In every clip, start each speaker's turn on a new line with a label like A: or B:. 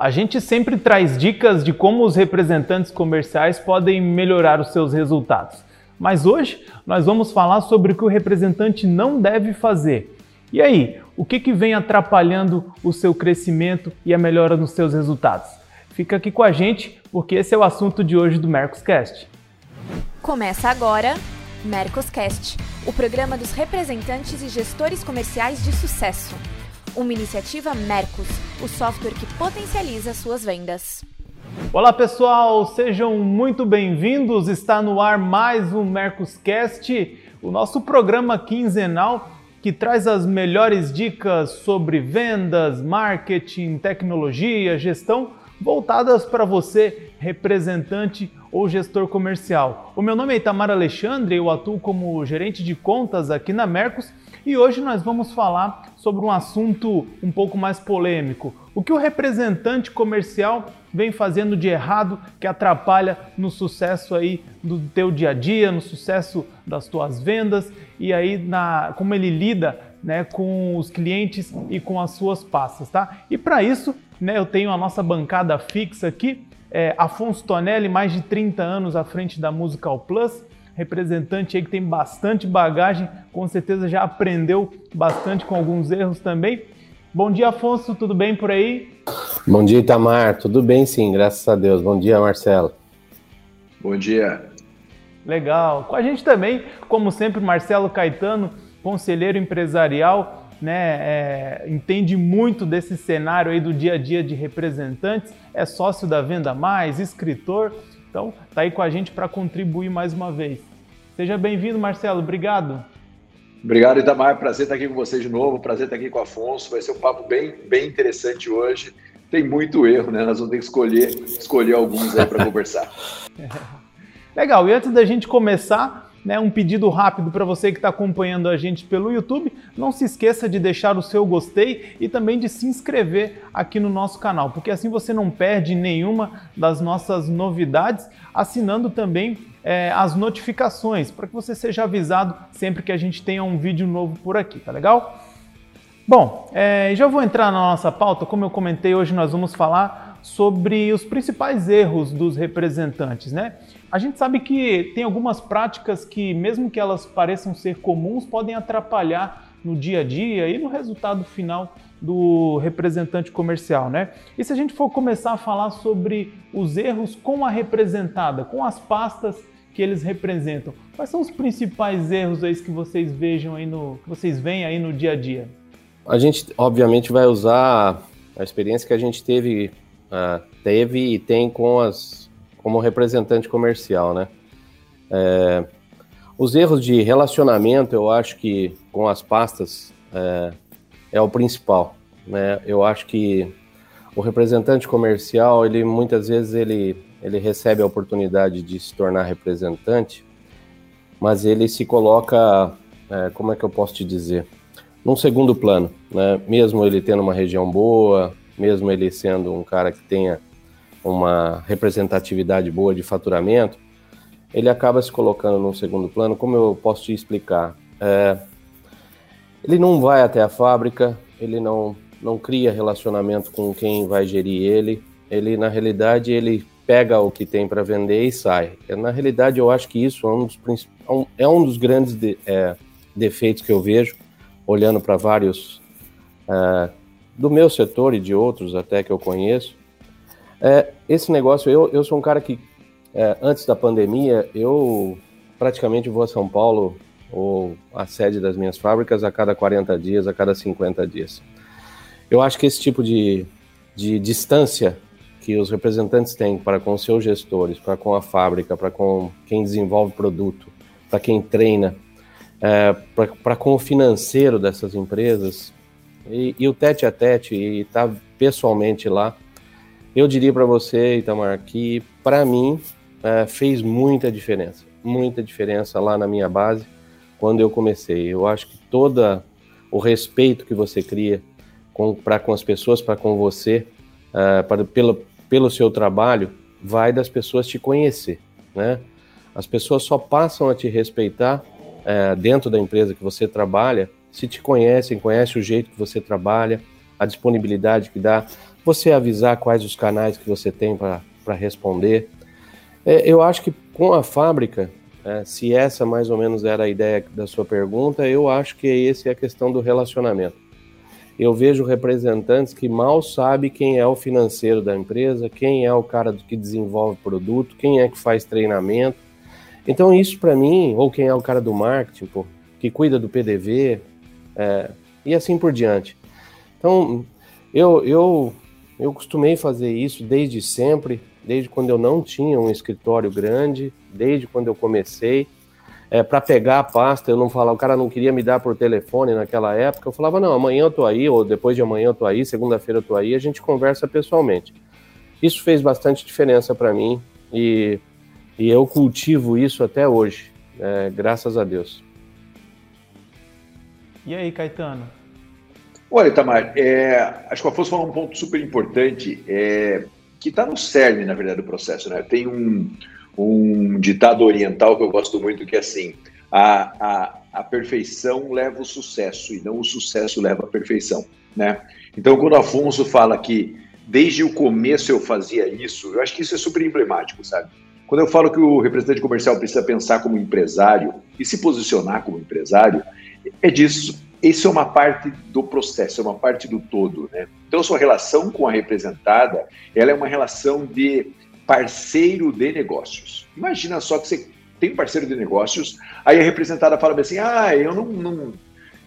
A: A gente sempre traz dicas de como os representantes comerciais podem melhorar os seus resultados. Mas hoje nós vamos falar sobre o que o representante não deve fazer. E aí, o que, que vem atrapalhando o seu crescimento e a melhora nos seus resultados? Fica aqui com a gente, porque esse é o assunto de hoje do Mercoscast.
B: Começa agora Mercoscast, o programa dos representantes e gestores comerciais de sucesso. Uma iniciativa Mercos, o software que potencializa suas vendas.
A: Olá pessoal, sejam muito bem-vindos. Está no ar mais um Mercoscast, o nosso programa quinzenal que traz as melhores dicas sobre vendas, marketing, tecnologia, gestão voltadas para você, representante ou gestor comercial. O meu nome é Itamar Alexandre, eu atuo como gerente de contas aqui na Mercos e hoje nós vamos falar sobre um assunto um pouco mais polêmico. O que o representante comercial vem fazendo de errado que atrapalha no sucesso aí do teu dia a dia, no sucesso das tuas vendas e aí na como ele lida né, com os clientes e com as suas pastas, tá? E para isso, né, eu tenho a nossa bancada fixa aqui, é, Afonso Tonelli, mais de 30 anos à frente da Musical Plus, representante aí que tem bastante bagagem, com certeza já aprendeu bastante com alguns erros também. Bom dia, Afonso, tudo bem por aí?
C: Bom dia, Itamar, tudo bem sim, graças a Deus. Bom dia, Marcelo.
D: Bom dia.
A: Legal. Com a gente também, como sempre, Marcelo Caetano, conselheiro empresarial, né, é, entende muito desse cenário aí do dia a dia de representantes, é sócio da Venda Mais, escritor, então tá aí com a gente para contribuir mais uma vez. Seja bem-vindo, Marcelo, obrigado.
D: Obrigado, Itamar, prazer estar aqui com você de novo, prazer estar aqui com o Afonso, vai ser um papo bem, bem interessante hoje. Tem muito erro, né? Nós vamos ter que escolher, escolher alguns aí para conversar.
A: Legal, e antes da gente começar, né, um pedido rápido para você que está acompanhando a gente pelo YouTube. Não se esqueça de deixar o seu gostei e também de se inscrever aqui no nosso canal, porque assim você não perde nenhuma das nossas novidades, assinando também é, as notificações para que você seja avisado sempre que a gente tenha um vídeo novo por aqui, tá legal? Bom, é, já vou entrar na nossa pauta. Como eu comentei, hoje nós vamos falar sobre os principais erros dos representantes, né? A gente sabe que tem algumas práticas que, mesmo que elas pareçam ser comuns, podem atrapalhar no dia a dia e no resultado final do representante comercial, né? E se a gente for começar a falar sobre os erros com a representada, com as pastas que eles representam, quais são os principais erros aí que vocês vejam aí no, que vocês veem aí no dia a dia?
C: A gente, obviamente, vai usar a experiência que a gente teve, uh, teve e tem com as como representante comercial, né? É, os erros de relacionamento, eu acho que com as pastas é, é, o principal, né? Eu acho que o representante comercial, ele muitas vezes ele, ele recebe a oportunidade de se tornar representante, mas ele se coloca, é, como é que eu posso te dizer, num segundo plano, né? Mesmo ele tendo uma região boa, mesmo ele sendo um cara que tenha uma representatividade boa de faturamento, ele acaba se colocando num segundo plano. Como eu posso te explicar? É, ele não vai até a fábrica, ele não, não cria relacionamento com quem vai gerir ele. Ele, na realidade, ele pega o que tem para vender e sai. Na realidade, eu acho que isso é um dos, é um dos grandes de, é, defeitos que eu vejo, olhando para vários é, do meu setor e de outros até que eu conheço, é, esse negócio, eu, eu sou um cara que, é, antes da pandemia, eu praticamente vou a São Paulo, ou a sede das minhas fábricas, a cada 40 dias, a cada 50 dias. Eu acho que esse tipo de, de distância que os representantes têm para com seus gestores, para com a fábrica, para com quem desenvolve produto, para quem treina, é, para com o financeiro dessas empresas, e, e o tete a tete, e estar tá pessoalmente lá, eu diria para você, Itamar, que para mim é, fez muita diferença, muita diferença lá na minha base quando eu comecei. Eu acho que todo o respeito que você cria para com as pessoas, para com você, é, pra, pelo, pelo seu trabalho, vai das pessoas te conhecer, né? As pessoas só passam a te respeitar é, dentro da empresa que você trabalha se te conhecem, conhecem o jeito que você trabalha, a disponibilidade que dá, você avisar quais os canais que você tem para responder. É, eu acho que com a fábrica, é, se essa mais ou menos era a ideia da sua pergunta, eu acho que essa é a questão do relacionamento. Eu vejo representantes que mal sabem quem é o financeiro da empresa, quem é o cara que desenvolve produto, quem é que faz treinamento. Então isso para mim, ou quem é o cara do marketing, pô, que cuida do PDV, é, e assim por diante. Então eu, eu, eu costumei fazer isso desde sempre, desde quando eu não tinha um escritório grande, desde quando eu comecei. É, para pegar a pasta, eu não falava, o cara não queria me dar por telefone naquela época, eu falava, não, amanhã eu tô aí, ou depois de amanhã eu tô aí, segunda-feira eu tô aí, a gente conversa pessoalmente. Isso fez bastante diferença para mim e, e eu cultivo isso até hoje, é, graças a Deus.
A: E aí, Caetano?
D: Olha, Itamar, é, acho que o Afonso falou um ponto super importante, é, que está no cerne, na verdade, do processo. Né? Tem um, um ditado oriental que eu gosto muito, que é assim, a, a, a perfeição leva o sucesso, e não o sucesso leva a perfeição. Né? Então, quando o Afonso fala que desde o começo eu fazia isso, eu acho que isso é super emblemático, sabe? Quando eu falo que o representante comercial precisa pensar como empresário e se posicionar como empresário, é disso. Isso é uma parte do processo, é uma parte do todo, né? Então, sua relação com a representada, ela é uma relação de parceiro de negócios. Imagina só que você tem parceiro de negócios, aí a representada fala assim, ah, eu não, não,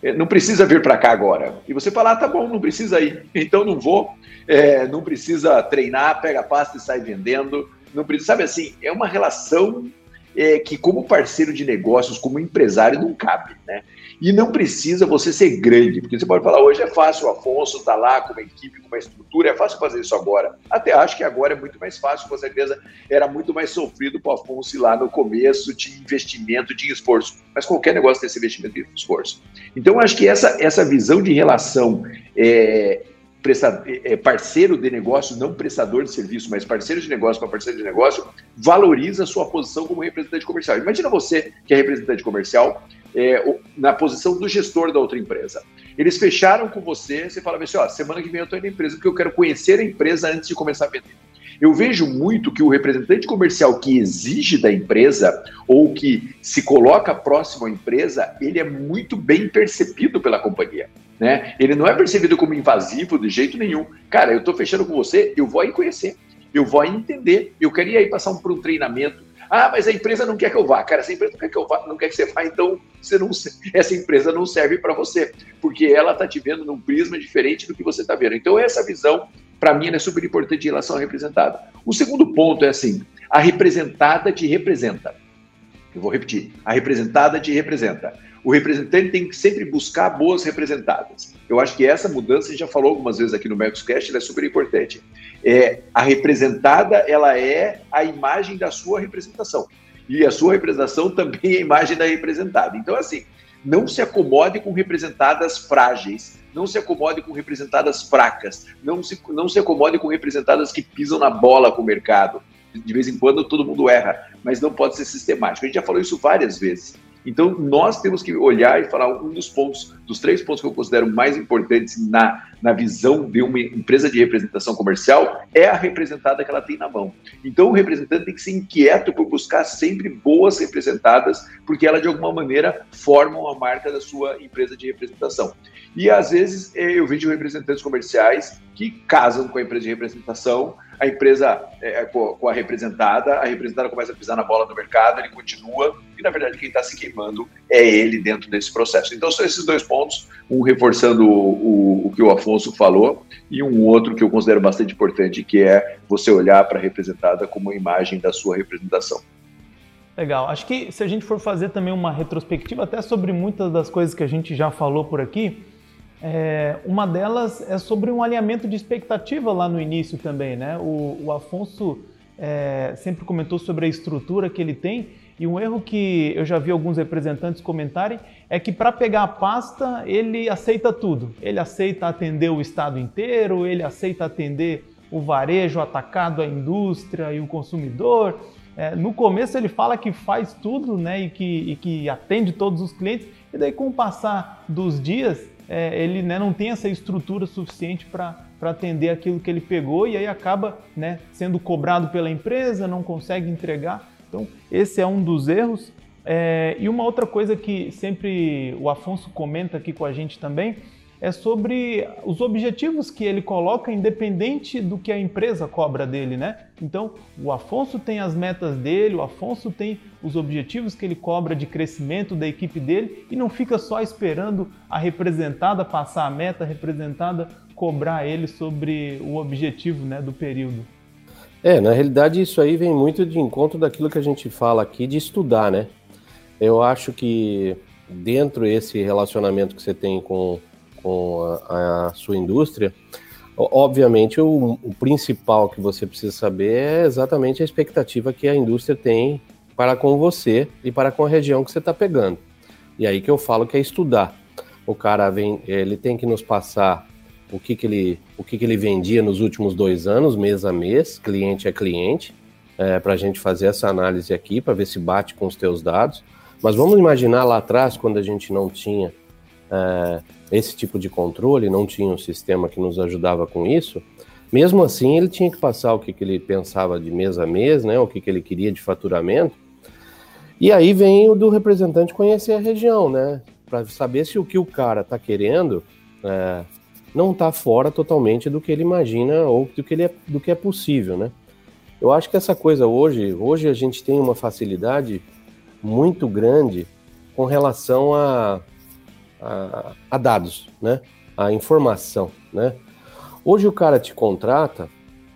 D: eh, não precisa vir para cá agora. E você fala, ah, tá bom, não precisa ir, então não vou, é, não precisa treinar, pega a pasta e sai vendendo, não precisa, sabe assim, é uma relação é, que como parceiro de negócios, como empresário, não cabe, né? E não precisa você ser grande, porque você pode falar, hoje é fácil, o Afonso está lá com uma equipe, com uma estrutura, é fácil fazer isso agora. Até acho que agora é muito mais fácil, com certeza era muito mais sofrido para o Afonso lá no começo, tinha investimento, tinha esforço. Mas qualquer negócio tem esse investimento e esforço. Então, acho que essa, essa visão de relação é, é, parceiro de negócio, não prestador de serviço, mas parceiro de negócio para parceiro de negócio, valoriza a sua posição como representante comercial. Imagina você que é representante comercial é, na posição do gestor da outra empresa. Eles fecharam com você, você fala assim, ó, semana que vem eu estou na empresa porque eu quero conhecer a empresa antes de começar a vender. Eu vejo muito que o representante comercial que exige da empresa ou que se coloca próximo à empresa, ele é muito bem percebido pela companhia. Né? Ele não é percebido como invasivo de jeito nenhum. Cara, eu estou fechando com você, eu vou aí conhecer, eu vou aí entender, eu queria ir passar um, por um treinamento. Ah, mas a empresa não quer que eu vá. Cara, essa empresa não quer que eu vá, não quer que você vá, então você não, essa empresa não serve para você, porque ela está te vendo num prisma diferente do que você está vendo. Então, essa visão, para mim, é super importante em relação à representada. O segundo ponto é assim: a representada te representa. Eu vou repetir: a representada te representa o representante tem que sempre buscar boas representadas. Eu acho que essa mudança, a gente já falou algumas vezes aqui no Mercoscast, ela é super importante. É, a representada, ela é a imagem da sua representação. E a sua representação também é a imagem da representada. Então, assim, não se acomode com representadas frágeis, não se acomode com representadas fracas, não se, não se acomode com representadas que pisam na bola com o mercado. De vez em quando todo mundo erra, mas não pode ser sistemático. A gente já falou isso várias vezes. Então, nós temos que olhar e falar um dos pontos, dos três pontos que eu considero mais importantes na, na visão de uma empresa de representação comercial, é a representada que ela tem na mão. Então, o representante tem que ser inquieto por buscar sempre boas representadas, porque ela, de alguma maneira, formam a marca da sua empresa de representação. E, às vezes, eh, eu vejo representantes comerciais que casam com a empresa de representação, a empresa é, é, com, com, a representada, a representada começa a pisar na bola do mercado, ele continua, e na verdade quem está se queimando é ele dentro desse processo. Então são esses dois pontos, um reforçando o, o, o que o Afonso falou, e um outro que eu considero bastante importante, que é você olhar para a representada como uma imagem da sua representação.
A: Legal. Acho que se a gente for fazer também uma retrospectiva até sobre muitas das coisas que a gente já falou por aqui, é, uma delas é sobre um alinhamento de expectativa lá no início também, né? O, o Afonso é, sempre comentou sobre a estrutura que ele tem e um erro que eu já vi alguns representantes comentarem é que para pegar a pasta ele aceita tudo. Ele aceita atender o estado inteiro, ele aceita atender o varejo, atacado, a indústria e o consumidor. É, no começo ele fala que faz tudo né, e, que, e que atende todos os clientes, e daí com o passar dos dias é, ele né, não tem essa estrutura suficiente para para atender aquilo que ele pegou e aí acaba né, sendo cobrado pela empresa, não consegue entregar. Então, esse é um dos erros. É, e uma outra coisa que sempre o Afonso comenta aqui com a gente também é sobre os objetivos que ele coloca, independente do que a empresa cobra dele, né? Então, o Afonso tem as metas dele, o Afonso tem os objetivos que ele cobra de crescimento da equipe dele e não fica só esperando a representada passar a meta, representada cobrar ele sobre o objetivo né, do período.
C: É, na realidade isso aí vem muito de encontro daquilo que a gente fala aqui de estudar, né? Eu acho que dentro desse relacionamento que você tem com com a, a sua indústria, obviamente o, o, principal que você precisa saber é exatamente a expectativa que a indústria tem para com você e para com a região que você está pegando. E aí que eu falo que é estudar. O cara vem, ele tem que nos passar o que, que ele, o que, que ele vendia nos últimos dois anos, mês a mês, cliente a cliente, é, para a gente fazer essa análise aqui, para ver se bate com os teus dados. Mas vamos imaginar lá atrás, quando a gente não tinha é, esse tipo de controle, não tinha um sistema que nos ajudava com isso, mesmo assim ele tinha que passar o que, que ele pensava de mês a mês, né, o que, que ele queria de faturamento, e aí vem o do representante conhecer a região, né, para saber se o que o cara está querendo é, não está fora totalmente do que ele imagina ou do que, ele é, do que é possível, né. Eu acho que essa coisa hoje, hoje a gente tem uma facilidade muito grande com relação a a, a dados, né? A informação, né? Hoje o cara te contrata,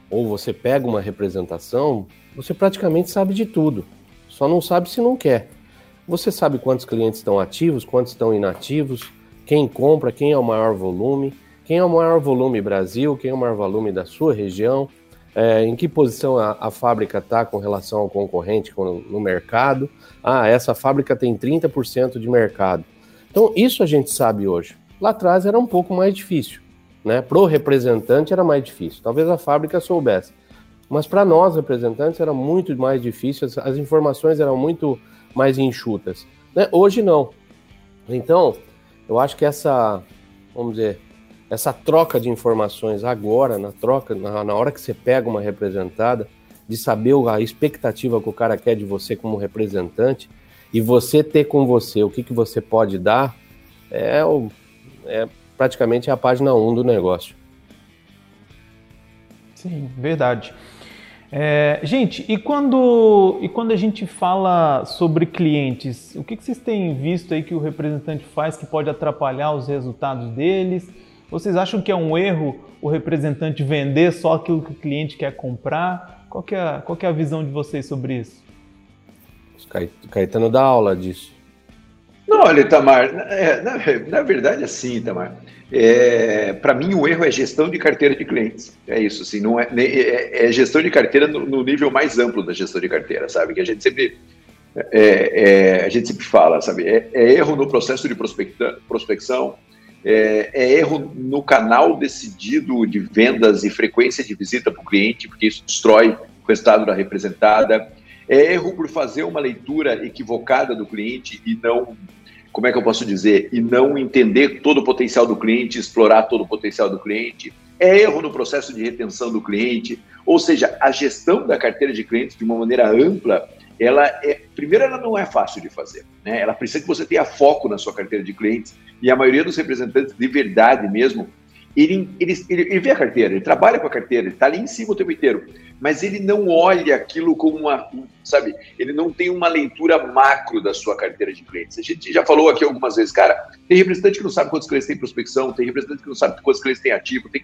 C: ou você pega uma representação, você praticamente sabe de tudo. Só não sabe se não quer. Você sabe quantos clientes estão ativos, quantos estão inativos, quem compra, quem é o maior volume, quem é o maior volume Brasil, quem é o maior volume da sua região, é, em que posição a, a fábrica está com relação ao concorrente no, no mercado. Ah, essa fábrica tem 30% de mercado. Então, isso a gente sabe hoje. Lá atrás era um pouco mais difícil. Né? Para o representante era mais difícil. Talvez a fábrica soubesse. Mas para nós, representantes, era muito mais difícil, as, as informações eram muito mais enxutas. Né? Hoje não. Então, eu acho que essa, vamos dizer, essa troca de informações agora, na troca, na, na hora que você pega uma representada, de saber a expectativa que o cara quer de você como representante, e você ter com você o que, que você pode dar é, o, é praticamente a página 1 do negócio.
A: Sim, verdade. É, gente, e quando, e quando a gente fala sobre clientes, o que, que vocês têm visto aí que o representante faz que pode atrapalhar os resultados deles? Vocês acham que é um erro o representante vender só aquilo que o cliente quer comprar? Qual, que é, qual que é a visão de vocês sobre isso?
C: Caetano dá aula disso.
D: Não, olha, Itamar, é, na, na, verdade, assim, Itamar, é, para mim o erro é gestão de carteira de clientes. É isso, assim, não é, é, é gestão de carteira no, no, nível mais amplo da gestão de carteira, sabe? Que a gente sempre, é, é a gente sempre fala, sabe? É, é, erro no processo de prospecção, é, erro no canal decidido de vendas e frequência de visita para o cliente, porque isso destrói o resultado da representada é erro por fazer uma leitura equivocada do cliente e não, como é que eu posso dizer, e não entender todo o potencial do cliente, explorar todo o potencial do cliente. É erro no processo de retenção do cliente, ou seja, a gestão da carteira de clientes de uma maneira ampla, ela é, primeiro, ela não é fácil de fazer, né? Ela precisa que você tenha foco na sua carteira de clientes e a maioria dos representantes de verdade mesmo ele, ele, ele, ele, vê a carteira, ele trabalha com a carteira, ele está ali em cima o tempo inteiro, mas ele não olha aquilo como uma, sabe, ele não tem uma leitura macro da sua carteira de clientes. A gente já falou aqui algumas vezes, cara, tem representante que não sabe quantos clientes tem prospecção, tem representante que não sabe quantos clientes tem ativo, tem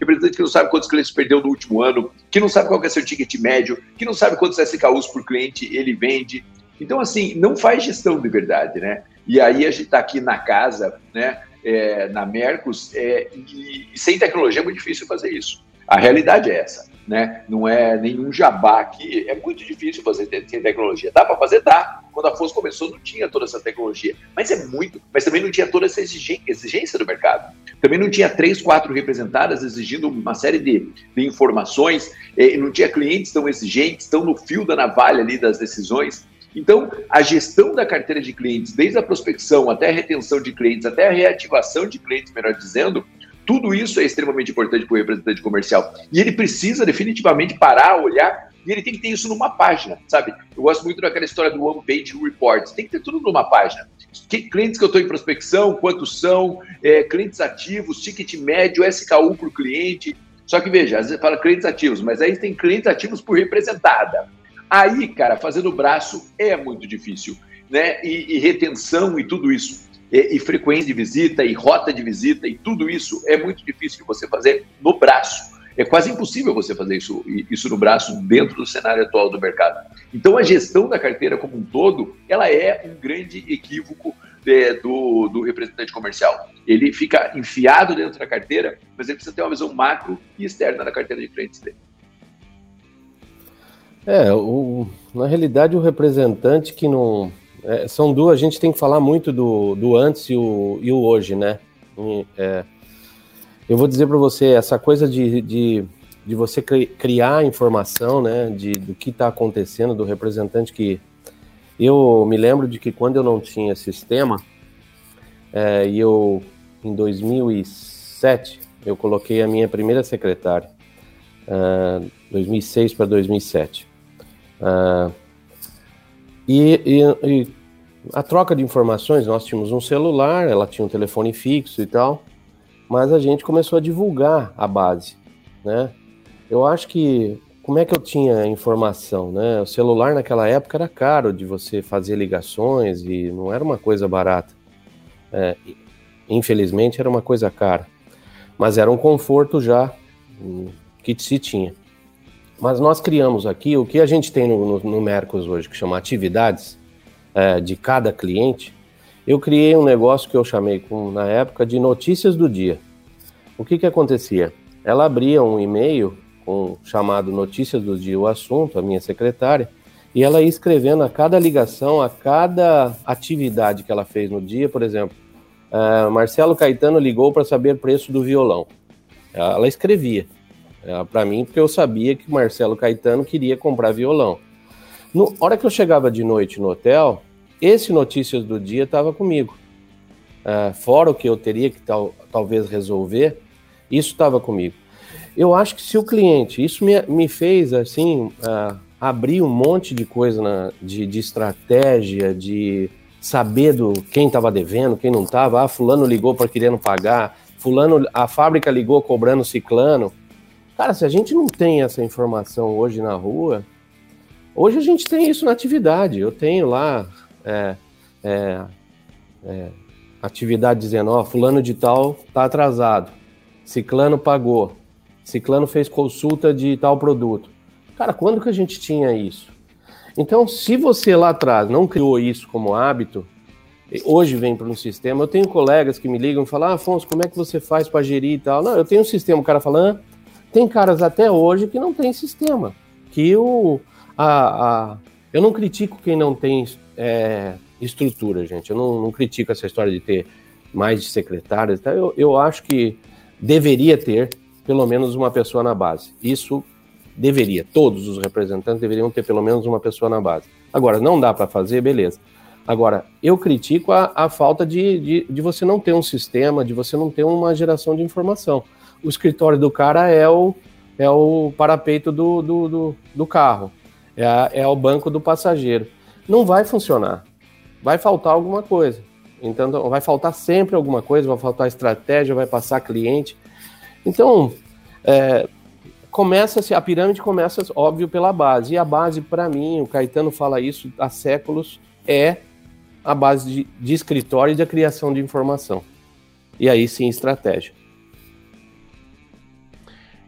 D: representante que não sabe quantos clientes perdeu no último ano, que não sabe qual é seu ticket médio, que não sabe quantos SKUs por cliente ele vende. Então, assim, não faz gestão de verdade, né? E aí a gente está aqui na casa, né? É, na Mercos, é, e, e, sem tecnologia é muito difícil fazer isso. A realidade é essa, né? Não é nenhum jabá aqui, é muito difícil fazer sem tecnologia. Dá para fazer? Dá. Quando a Foz começou, não tinha toda essa tecnologia, mas é muito, mas também não tinha toda essa exigência do mercado. Também não tinha três, quatro representadas exigindo uma série de, de informações, não tinha clientes tão exigentes, tão no fio da navalha ali das decisões. Então, a gestão da carteira de clientes, desde a prospecção até a retenção de clientes, até a reativação de clientes, melhor dizendo, Tudo isso é extremamente importante para o representante comercial. E ele precisa definitivamente parar, olhar, e ele tem que ter isso numa página, sabe? Eu gosto muito daquela história do One Page Reports. Tem que ter tudo numa página. Que, clientes que eu estou em prospecção, quantos são, é, clientes ativos, ticket médio, SKU por cliente. Só que veja, às vezes fala clientes ativos, mas aí tem clientes ativos por representada. Aí, cara, fazendo braço é muito difícil, né? E, e retenção e tudo isso e, e, frequência de visita, e rota de visita, e tudo isso é muito difícil de você fazer no braço. É quase impossível você fazer isso, isso no braço dentro do cenário atual do mercado. Então, a gestão da carteira como um todo, ela é um grande equívoco é, do, do representante comercial. Ele fica enfiado dentro da carteira, mas ele precisa ter uma visão macro e externa da carteira de clientes dele.
C: É, o, na realidade, o representante que não, é, são duas, a gente tem que falar muito do, do antes e o, e o hoje, né? E, é, eu vou dizer para você, essa coisa de, de, de você criar informação, né, de, do que está acontecendo, do representante que... Eu me lembro de que quando eu não tinha sistema, é, e eu, em 2007, eu coloquei a minha primeira secretária, uh, 2006 para 2007. Uh, e, e, e, a troca de informações, nós tínhamos um celular, ela tinha um telefone fixo e tal, mas a gente começou a divulgar a base, né? Eu acho que como é que eu tinha informação, né? O celular naquela época era caro de você fazer ligações e não era uma coisa barata. É, infelizmente era uma coisa cara, mas era um conforto já que se tinha. Mas nós criamos aqui o que a gente tem no, no, no Mercos hoje, que chama atividades é, de cada cliente. Eu criei um negócio que eu chamei com, na época de notícias do dia. O que que acontecia? Ela abria um e-mail com chamado Notícias do Dia, o assunto, a minha secretária, e ela ia escrevendo a cada ligação, a cada atividade que ela fez no dia, por exemplo, uh, Marcelo Caetano ligou para saber preço do violão. Ela escrevia. É, para mim, porque eu sabia que Marcelo Caetano queria comprar violão. Na hora que eu chegava de noite no hotel, esse Notícias do Dia estava comigo. Uh, fora o que eu teria que tal, talvez resolver, isso estava comigo. Eu acho que se o cliente, isso me, me fez assim, uh, abrir um monte de coisa na, de, de estratégia, de saber do quem estava devendo, quem não estava. Ah, fulano ligou para querendo pagar, fulano, a fábrica ligou cobrando ciclano. Cara, se a gente não tem essa informação hoje na rua, hoje a gente tem isso na atividade. Eu tenho lá é, é, é, atividade dizendo, ó, fulano de tal tá atrasado, ciclano pagou, ciclano fez consulta de tal produto. Cara, quando que a gente tinha isso? Então, se você lá atrás não criou isso como hábito, hoje vem para um sistema, eu tenho colegas que me ligam e falam, ah, Afonso, como é que você faz para gerir e tal? Não, eu tenho um sistema, o cara fala, ah, tem caras até hoje que não tem sistema. Que o, a, a, eu não critico quem não tem é, estrutura, gente. Eu não, não, critico essa história de ter mais de secretários. Tá? Eu, eu acho que deveria ter pelo menos uma pessoa na base. Isso deveria. Todos os representantes deveriam ter pelo menos uma pessoa na base. Agora, não dá para fazer, beleza. Agora, eu critico a, a falta de, de, de, você não ter um sistema, de você não ter uma geração de informação o escritório do cara é o, é o parapeito do, do, do, do carro, é, a, é o banco do passageiro. Não vai funcionar. Vai faltar alguma coisa. Então, vai faltar sempre alguma coisa, vai faltar estratégia, vai passar cliente. Então, é, começa-se, a pirâmide começa, óbvio, pela base. E a base, para mim, o Caetano fala isso há séculos, é a base de, de escritório e da criação de informação. E aí sim, estratégia.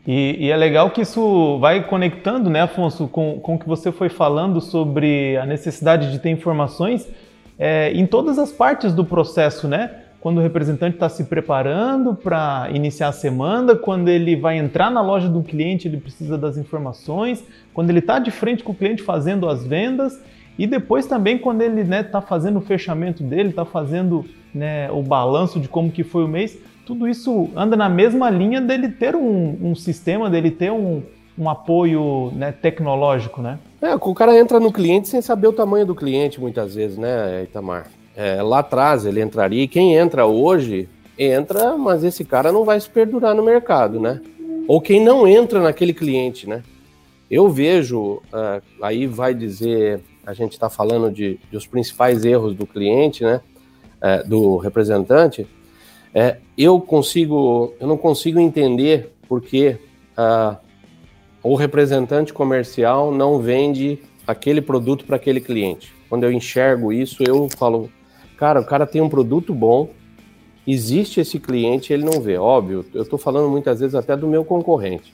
A: E, e, é legal que isso vai conectando, né, Afonso, com, com o que você foi falando sobre a necessidade de ter informações é, em todas as partes do processo, né? Quando o representante está se preparando para iniciar a semana, quando ele vai entrar na loja do cliente, ele precisa das informações, quando ele está de frente com o cliente fazendo as vendas e depois também quando ele está né, tá fazendo o fechamento dele, está fazendo né, o balanço de como que foi o mês, tudo isso anda na mesma linha dele ter um, um sistema, dele ter um, um apoio né, tecnológico, né?
C: É, o cara entra no cliente sem saber o tamanho do cliente, muitas vezes, né, Itamar? É, lá atrás ele entraria, e quem entra hoje entra, mas esse cara não vai se perdurar no mercado, né? Ou quem não entra naquele cliente, né? Eu vejo, uh, aí vai dizer, a gente está falando de, de, os principais erros do cliente, né? Uh, do representante. É, eu consigo, eu não consigo entender porque uh, o representante comercial não vende aquele produto para aquele cliente. Quando eu enxergo isso, eu falo, cara, o cara tem um produto bom, existe esse cliente, ele não vê. Óbvio, eu estou falando muitas vezes até do meu concorrente.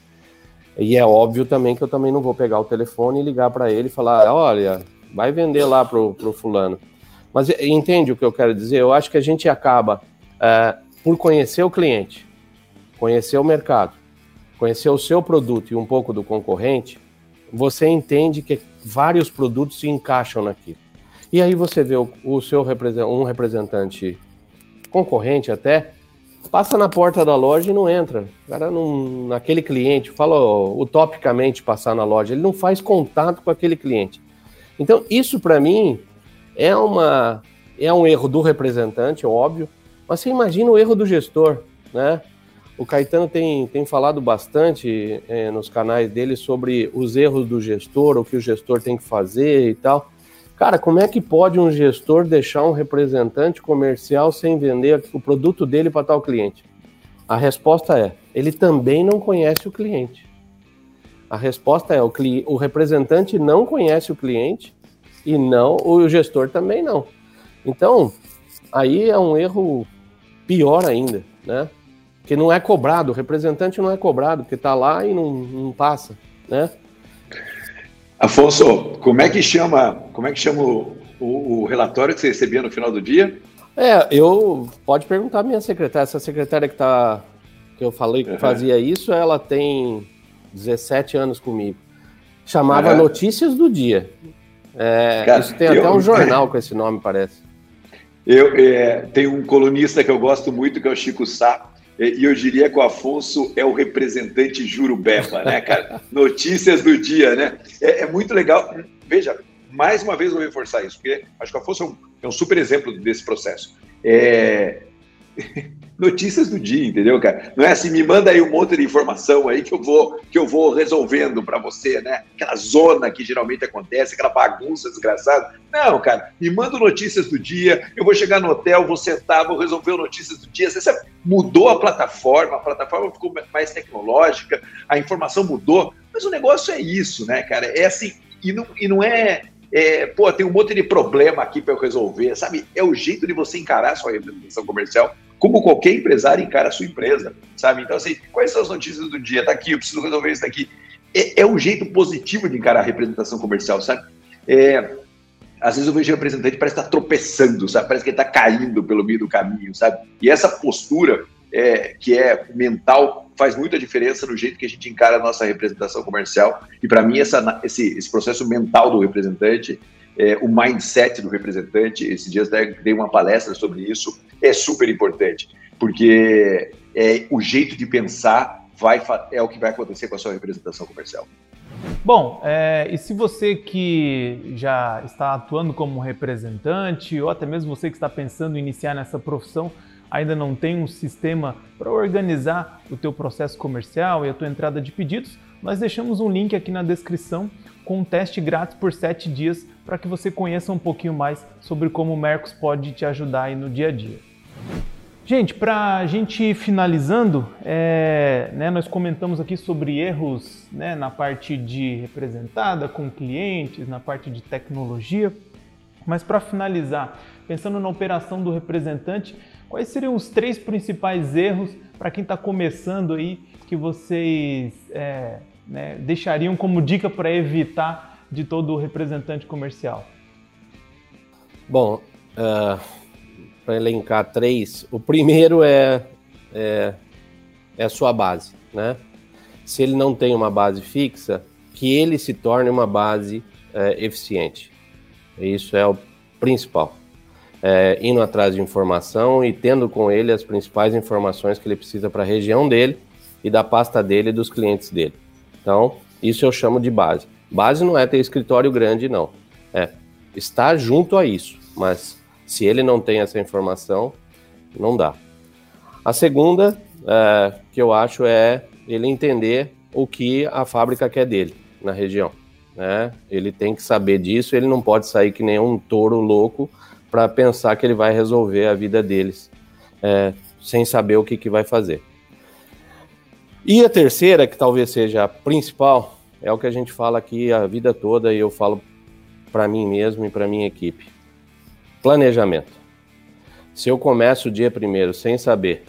C: E é óbvio também que eu também não vou pegar o telefone e ligar para ele e falar, olha, vai vender lá pro, pro fulano. Mas entende o que eu quero dizer? Eu acho que a gente acaba é, por conhecer o cliente, conhecer o mercado, conhecer o seu produto e um pouco do concorrente, você entende que vários produtos se encaixam naquilo. E aí você vê o, o seu um representante concorrente até, passa na porta da loja e não entra. O cara não, naquele cliente, fala utopicamente passar na loja, ele não faz contato com aquele cliente. Então, isso para mim é uma é um erro do representante, óbvio, mas você imagina o erro do gestor, né? O Caetano tem, tem falado bastante é, nos canais dele sobre os erros do gestor, o que o gestor tem que fazer e tal. Cara, como é que pode um gestor deixar um representante comercial sem vender o produto dele para tal cliente? A resposta é: ele também não conhece o cliente. A resposta é: o, cli o representante não conhece o cliente e não o gestor também não. Então, aí é um erro pior ainda, né? Que não é cobrado, o representante não é cobrado, porque está lá e não, não passa, né?
D: Afonso, como é que chama, como é que chama o, o, o relatório que você recebia no final do dia?
C: É, eu pode perguntar à minha secretária, essa secretária que tá que eu falei que uhum. fazia isso, ela tem 17 anos comigo. Chamava uhum. Notícias do Dia. É, Cara, isso tem eu, até um jornal com esse nome, parece.
D: Eu é, tenho um colunista que eu gosto muito, que é o Chico Sá, e eu diria que o Afonso é o representante Jurubeba, né, cara? Notícias do dia, né? É, é, muito legal. Veja, mais uma vez vou reforçar isso, porque acho que o Afonso é um, é um super exemplo desse processo. É, notícias do dia, entendeu, cara? Não é assim, me manda aí um monte de informação aí que eu vou que eu vou resolvendo para você, né? Aquela zona que geralmente acontece, aquela bagunça desgraçada. Não, cara, me manda notícias do dia, eu vou chegar no hotel, vou sentar, vou resolver notícias do dia. Você sabe, mudou a plataforma, a plataforma ficou mais tecnológica, a informação mudou, mas o negócio é isso, né, cara? É assim, e não, e não é é, pô, tem um monte de problema aqui para eu resolver, sabe? É o jeito de você encarar a sua representação comercial, como qualquer empresário encara a sua empresa, sabe? Então, assim, quais são as notícias do dia? Tá aqui, eu preciso resolver isso daqui. É, é um jeito positivo de encarar a representação comercial, sabe? É, às vezes eu vejo o representante parece estar tá tropeçando, sabe? Parece que ele está caindo pelo meio do caminho, sabe? E essa postura é, que é mental faz muita diferença no jeito que a gente encara a nossa representação comercial. E para mim, essa, esse, esse processo mental do representante, é, o mindset do representante, esses dias dei uma palestra sobre isso, é super importante, porque é, o jeito de pensar vai, é o que vai acontecer com a sua representação comercial.
A: Bom, é, e se você que já está atuando como representante, ou até mesmo você que está pensando em iniciar nessa profissão, ainda não tem um sistema para organizar o teu processo comercial e a tua entrada de pedidos, nós deixamos um link aqui na descrição com um teste grátis por 7 dias para que você conheça um pouquinho mais sobre como o Mercos pode te ajudar aí no dia a dia. Gente, para a gente ir finalizando, é, né, nós comentamos aqui sobre erros né, na parte de representada com clientes, na parte de tecnologia, mas para finalizar, pensando na operação do representante, Quais seriam os três principais erros para quem está começando aí que vocês é, né, deixariam como dica para evitar de todo representante comercial?
C: Bom, uh, é, para elencar três, o primeiro é, é, é a sua base, né? Se ele não tem uma base fixa, que ele se torne uma base é, eficiente. Isso é o principal é, indo atrás de informação e tendo com ele as principais informações que ele precisa para a região dele e da pasta dele e dos clientes dele. Então, isso eu chamo de base. Base não é ter escritório grande, não. É estar junto a isso. Mas se ele não tem essa informação, não dá. A segunda, é, que eu acho, é ele entender o que a fábrica quer dele na região. Né? Ele tem que saber disso, ele não pode sair que nem um touro louco para pensar que ele vai resolver a vida deles é, sem saber o que, que vai fazer. E a terceira, que talvez seja a principal, é o que a gente fala aqui a vida toda e eu falo para mim mesmo e para minha equipe: planejamento. Se eu começo o dia primeiro sem saber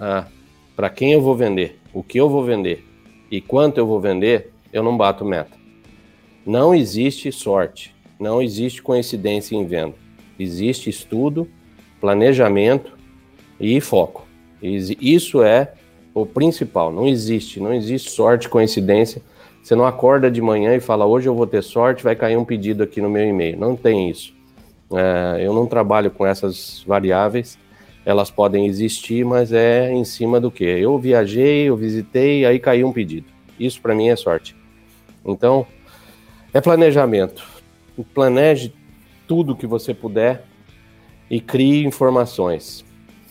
C: ah, para quem eu vou vender, o que eu vou vender e quanto eu vou vender, eu não bato meta. Não existe sorte, não existe coincidência em venda. Existe estudo, planejamento e foco. Isso é o principal. Não existe, não existe sorte, coincidência. Você não acorda de manhã e fala hoje eu vou ter sorte, vai cair um pedido aqui no meu e-mail. Não tem isso. É, eu não trabalho com essas variáveis. Elas podem existir, mas é em cima do que? Eu viajei, eu visitei, aí caiu um pedido. Isso para mim é sorte. Então, é planejamento. Planeje tudo que você puder e crie informações.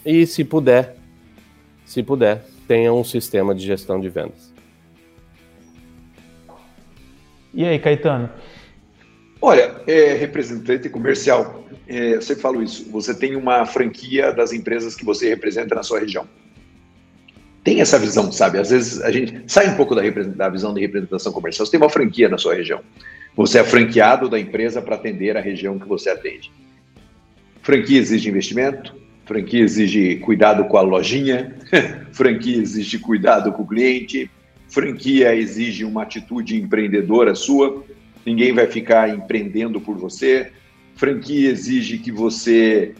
C: E se puder, se puder, tenha um sistema de gestão de vendas.
A: E aí, Caetano?
D: Olha, é, representante comercial, é, eu sempre falo isso. Você tem uma franquia das empresas que você representa na sua região. Tem essa visão, sabe? Às vezes a gente sai um pouco da, da visão de representação comercial. Você tem uma franquia na sua região. Você é franqueado da empresa para atender a região que você atende. Franquia exige investimento, franquia exige cuidado com a lojinha, franquia exige cuidado com o cliente, franquia exige uma atitude empreendedora sua, ninguém vai ficar empreendendo por você. Franquia exige que você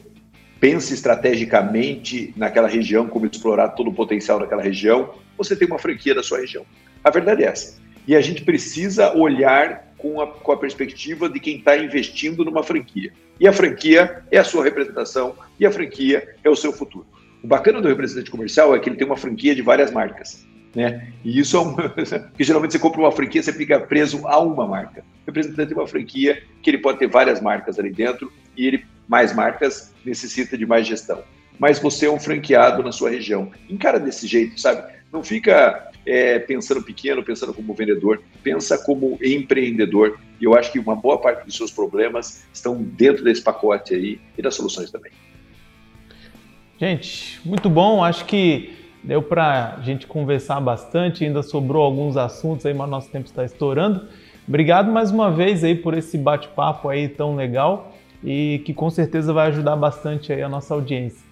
D: pense estrategicamente naquela região, como explorar todo o potencial daquela região. Você tem uma franquia da sua região. A verdade é essa. E a gente precisa olhar com a, com a perspectiva de quem está investindo numa franquia. E a franquia é a sua representação e a franquia é o seu futuro. O bacana do representante comercial é que ele tem uma franquia de várias marcas. Né? E isso é um. Porque geralmente você compra uma franquia, você fica preso a uma marca. O representante tem uma franquia que ele pode ter várias marcas ali dentro e ele, mais marcas, necessita de mais gestão. Mas você é um franqueado na sua região. Encara desse jeito, sabe? Não fica é, pensando pequeno, pensando como vendedor, pensa como empreendedor. E eu acho que uma boa parte dos seus problemas estão dentro desse pacote aí e das soluções também.
A: Gente, muito bom. Acho que deu para a gente conversar bastante. Ainda sobrou alguns assuntos aí, mas nosso tempo está estourando. Obrigado mais uma vez aí por esse bate-papo aí tão legal e que com certeza vai ajudar bastante aí a nossa audiência.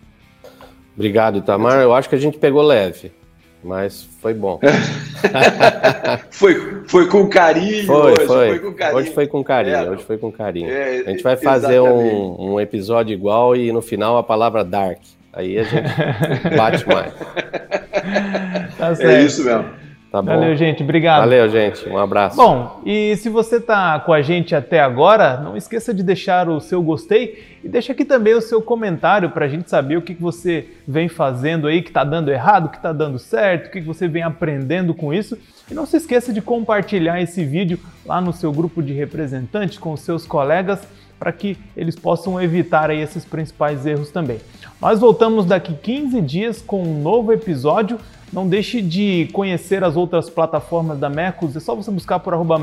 C: Obrigado, Itamar. Eu acho que a gente pegou leve. Mas foi bom.
D: foi, foi com carinho
C: foi, hoje. Foi. foi com carinho. Hoje foi com carinho. É, hoje foi com carinho. É, a gente vai fazer um, um, episódio igual e no final a palavra dark. Aí a gente bate mais.
D: Tá é isso mesmo.
A: Tá bom. Valeu, gente. Obrigado.
C: Valeu, gente. Um abraço.
A: Bom, e se você está com a gente até agora, não esqueça de deixar o seu gostei e deixa aqui também o seu comentário para a gente saber o que, que você vem fazendo aí, que está dando errado, o que está dando certo, o que, que você vem aprendendo com isso. E não se esqueça de compartilhar esse vídeo lá no seu grupo de representantes com os seus colegas para que eles possam evitar aí esses principais erros também. Nós voltamos daqui 15 dias com um novo episódio não deixe de conhecer as outras plataformas da Mercos, é só você buscar por arroba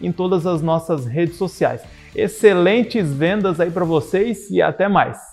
A: em todas as nossas redes sociais. Excelentes vendas aí para vocês e até mais!